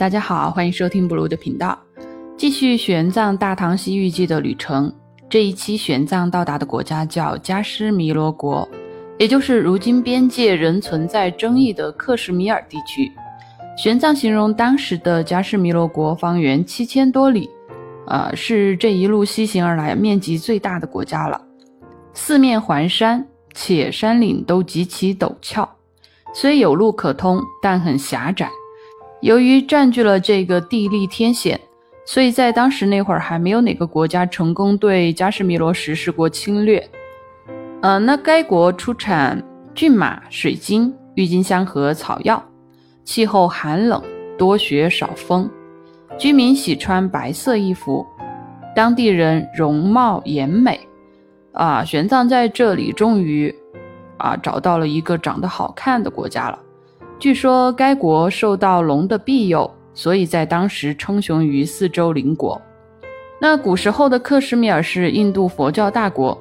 大家好，欢迎收听布鲁的频道，继续玄奘大唐西域记的旅程。这一期玄奘到达的国家叫加湿弥罗国，也就是如今边界仍存在争议的克什米尔地区。玄奘形容当时的加湿弥罗国方圆七千多里，呃，是这一路西行而来面积最大的国家了。四面环山，且山岭都极其陡峭，虽有路可通，但很狭窄。由于占据了这个地利天险，所以在当时那会儿还没有哪个国家成功对加什米罗实施过侵略。呃，那该国出产骏马、水晶、郁金香和草药，气候寒冷，多雪少风，居民喜穿白色衣服，当地人容貌颜美。啊，玄奘在这里终于啊找到了一个长得好看的国家了。据说该国受到龙的庇佑，所以在当时称雄于四周邻国。那古时候的克什米尔是印度佛教大国，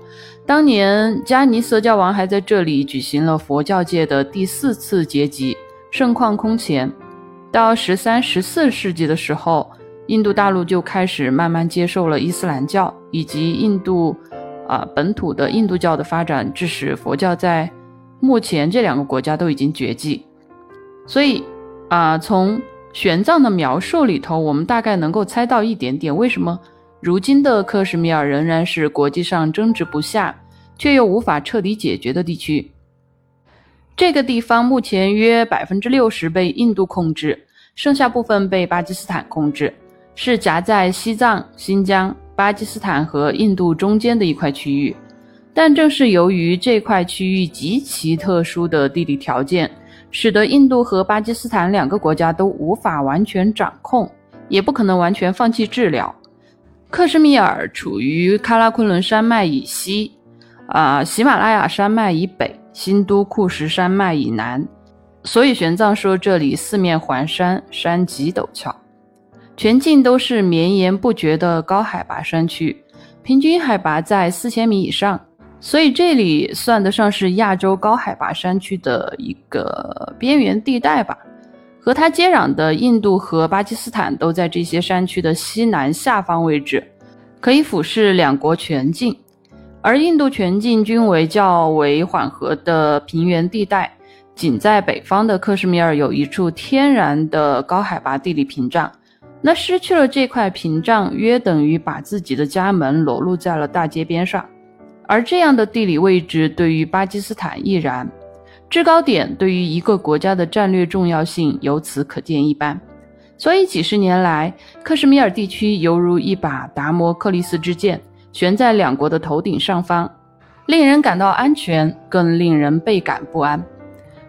当年迦尼色教王还在这里举行了佛教界的第四次结集，盛况空前。到十三、十四世纪的时候，印度大陆就开始慢慢接受了伊斯兰教，以及印度啊本土的印度教的发展，致使佛教在目前这两个国家都已经绝迹。所以，啊，从玄奘的描述里头，我们大概能够猜到一点点，为什么如今的克什米尔仍然是国际上争执不下，却又无法彻底解决的地区。这个地方目前约百分之六十被印度控制，剩下部分被巴基斯坦控制，是夹在西藏、新疆、巴基斯坦和印度中间的一块区域。但正是由于这块区域极其特殊的地理条件。使得印度和巴基斯坦两个国家都无法完全掌控，也不可能完全放弃治疗。克什米尔处于喀拉昆仑山脉以西，啊，喜马拉雅山脉以北，新都库什山脉以南。所以玄奘说这里四面环山，山极陡峭，全境都是绵延不绝的高海拔山区，平均海拔在四千米以上。所以这里算得上是亚洲高海拔山区的一个边缘地带吧。和它接壤的印度和巴基斯坦都在这些山区的西南下方位置，可以俯视两国全境。而印度全境均为较为缓和的平原地带，仅在北方的克什米尔有一处天然的高海拔地理屏障。那失去了这块屏障，约等于把自己的家门裸露在了大街边上。而这样的地理位置对于巴基斯坦亦然，制高点对于一个国家的战略重要性由此可见一斑。所以几十年来，克什米尔地区犹如一把达摩克利斯之剑，悬在两国的头顶上方，令人感到安全，更令人倍感不安。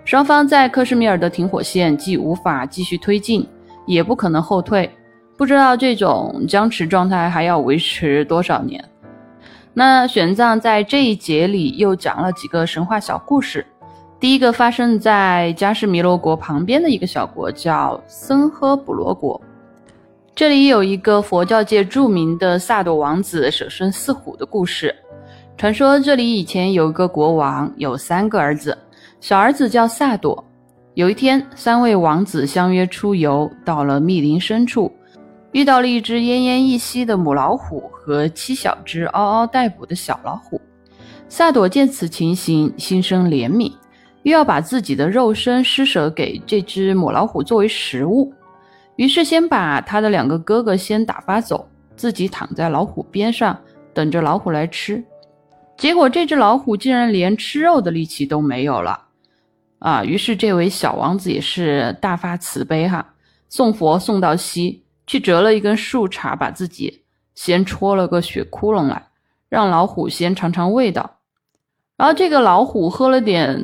双方在克什米尔的停火线既无法继续推进，也不可能后退，不知道这种僵持状态还要维持多少年。那玄奘在这一节里又讲了几个神话小故事。第一个发生在加什弥罗国旁边的一个小国，叫森呵卜罗国。这里有一个佛教界著名的萨朵王子舍身饲虎的故事。传说这里以前有一个国王，有三个儿子，小儿子叫萨朵。有一天，三位王子相约出游，到了密林深处。遇到了一只奄奄一息的母老虎和七小只嗷嗷待哺的小老虎。萨朵见此情形，心生怜悯，又要把自己的肉身施舍给这只母老虎作为食物，于是先把他的两个哥哥先打发走，自己躺在老虎边上，等着老虎来吃。结果这只老虎竟然连吃肉的力气都没有了，啊！于是这位小王子也是大发慈悲哈，送佛送到西。去折了一根树杈，把自己先戳了个血窟窿来，让老虎先尝尝味道。然后这个老虎喝了点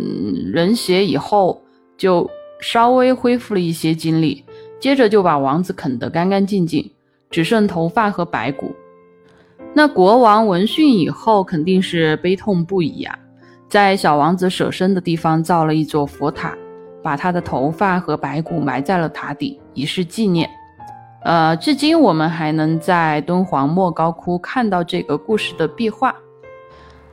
人血以后，就稍微恢复了一些精力，接着就把王子啃得干干净净，只剩头发和白骨。那国王闻讯以后，肯定是悲痛不已呀，在小王子舍身的地方造了一座佛塔，把他的头发和白骨埋在了塔底，以示纪念。呃，至今我们还能在敦煌莫高窟看到这个故事的壁画。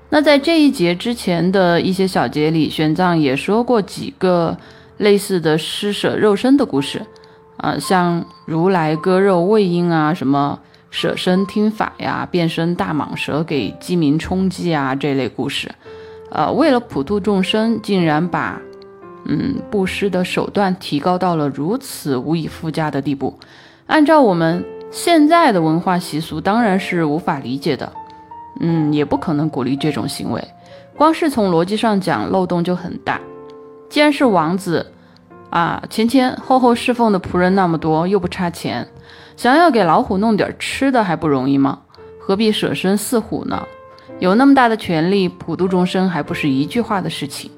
那在这一节之前的一些小节里，玄奘也说过几个类似的施舍肉身的故事。啊，像如来割肉喂鹰啊，什么舍身听法呀，变身大蟒蛇给鸡鸣充饥啊这类故事，呃，为了普度众生，竟然把嗯布施的手段提高到了如此无以复加的地步。按照我们现在的文化习俗，当然是无法理解的，嗯，也不可能鼓励这种行为。光是从逻辑上讲，漏洞就很大。既然是王子。啊，前前后后侍奉的仆人那么多，又不差钱，想要给老虎弄点吃的还不容易吗？何必舍身饲虎呢？有那么大的权力，普度众生还不是一句话的事情？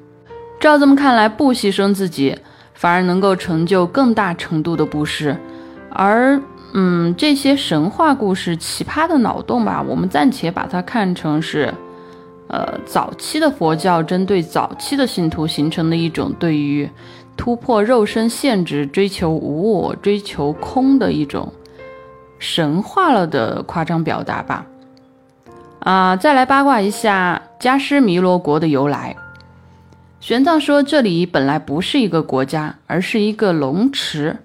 照这么看来，不牺牲自己，反而能够成就更大程度的布施。而，嗯，这些神话故事奇葩的脑洞吧，我们暂且把它看成是，呃，早期的佛教针对早期的信徒形成的一种对于。突破肉身限制，追求无我，追求空的一种神话了的夸张表达吧。啊，再来八卦一下加湿弥罗国的由来。玄奘说，这里本来不是一个国家，而是一个龙池。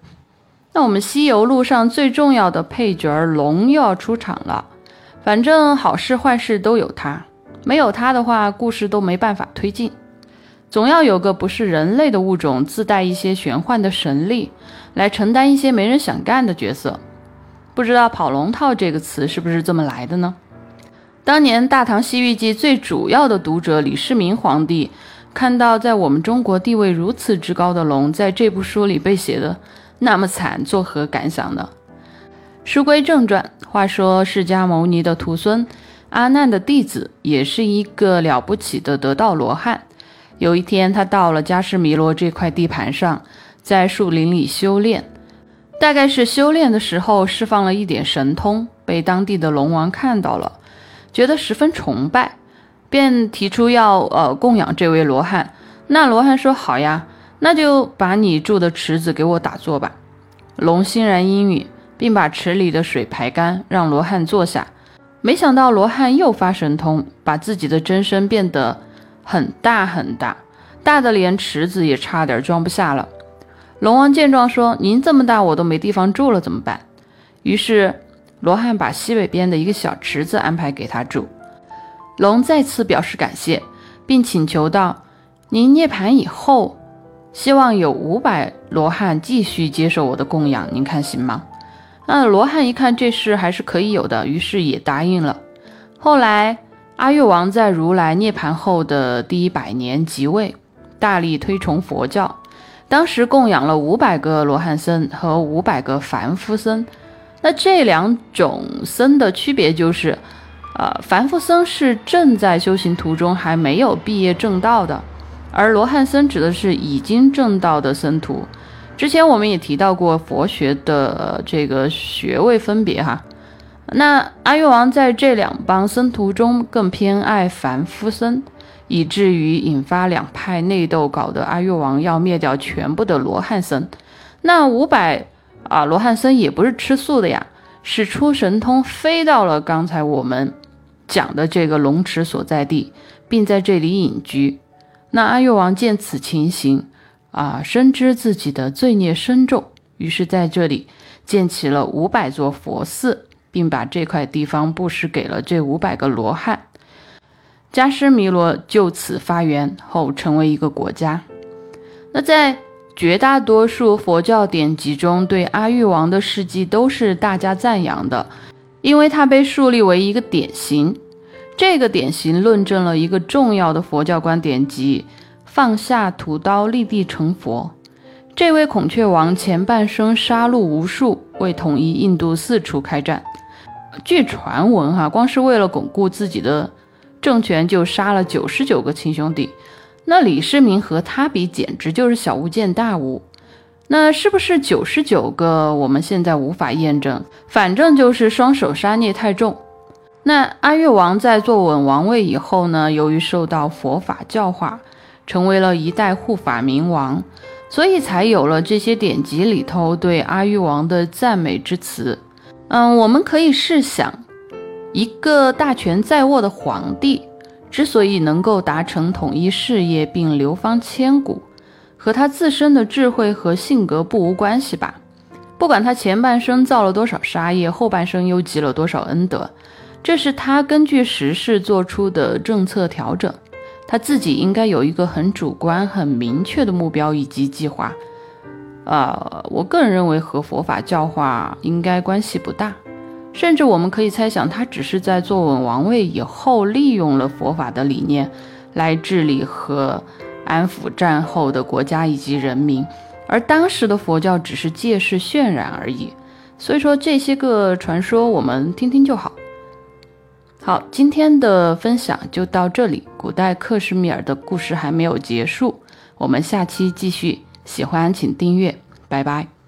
那我们西游路上最重要的配角龙又要出场了。反正好事坏事都有它，没有它的话，故事都没办法推进。总要有个不是人类的物种，自带一些玄幻的神力，来承担一些没人想干的角色。不知道“跑龙套”这个词是不是这么来的呢？当年《大唐西域记》最主要的读者李世民皇帝，看到在我们中国地位如此之高的龙，在这部书里被写的那么惨，作何感想呢？书归正传，话说释迦牟尼的徒孙阿难的弟子，也是一个了不起的得道罗汉。有一天，他到了迦湿弥罗这块地盘上，在树林里修炼。大概是修炼的时候释放了一点神通，被当地的龙王看到了，觉得十分崇拜，便提出要呃供养这位罗汉。那罗汉说：“好呀，那就把你住的池子给我打坐吧。”龙欣然应允，并把池里的水排干，让罗汉坐下。没想到罗汉又发神通，把自己的真身变得。很大很大，大的连池子也差点装不下了。龙王见状说：“您这么大，我都没地方住了，怎么办？”于是罗汉把西北边的一个小池子安排给他住。龙再次表示感谢，并请求道：“您涅槃以后，希望有五百罗汉继续接受我的供养，您看行吗？”那罗汉一看这事还是可以有的，于是也答应了。后来。阿育王在如来涅槃后的第一百年即位，大力推崇佛教。当时供养了五百个罗汉僧和五百个凡夫僧。那这两种僧的区别就是，呃，凡夫僧是正在修行途中还没有毕业正道的，而罗汉僧指的是已经证道的僧徒。之前我们也提到过佛学的这个学位分别哈。那阿育王在这两帮僧徒中更偏爱凡夫僧，以至于引发两派内斗，搞得阿育王要灭掉全部的罗汉僧。那五百啊罗汉僧也不是吃素的呀，使出神通飞到了刚才我们讲的这个龙池所在地，并在这里隐居。那阿育王见此情形啊，深知自己的罪孽深重，于是在这里建起了五百座佛寺。并把这块地方布施给了这五百个罗汉，迦湿弥罗就此发源后成为一个国家。那在绝大多数佛教典籍中，对阿育王的事迹都是大加赞扬的，因为他被树立为一个典型。这个典型论证了一个重要的佛教观点，即放下屠刀立地成佛。这位孔雀王前半生杀戮无数，为统一印度四处开战。据传闻，哈，光是为了巩固自己的政权，就杀了九十九个亲兄弟。那李世民和他比，简直就是小巫见大巫。那是不是九十九个？我们现在无法验证。反正就是双手杀孽太重。那阿育王在坐稳王位以后呢，由于受到佛法教化，成为了一代护法明王，所以才有了这些典籍里头对阿育王的赞美之词。嗯，我们可以试想，一个大权在握的皇帝，之所以能够达成统一事业并流芳千古，和他自身的智慧和性格不无关系吧？不管他前半生造了多少杀业，后半生又积了多少恩德，这是他根据时事做出的政策调整。他自己应该有一个很主观、很明确的目标以及计划。呃，我个人认为和佛法教化应该关系不大，甚至我们可以猜想，他只是在坐稳王位以后，利用了佛法的理念来治理和安抚战后的国家以及人民。而当时的佛教只是借势渲染而已，所以说这些个传说我们听听就好。好，今天的分享就到这里。古代克什米尔的故事还没有结束，我们下期继续。喜欢请订阅，拜拜。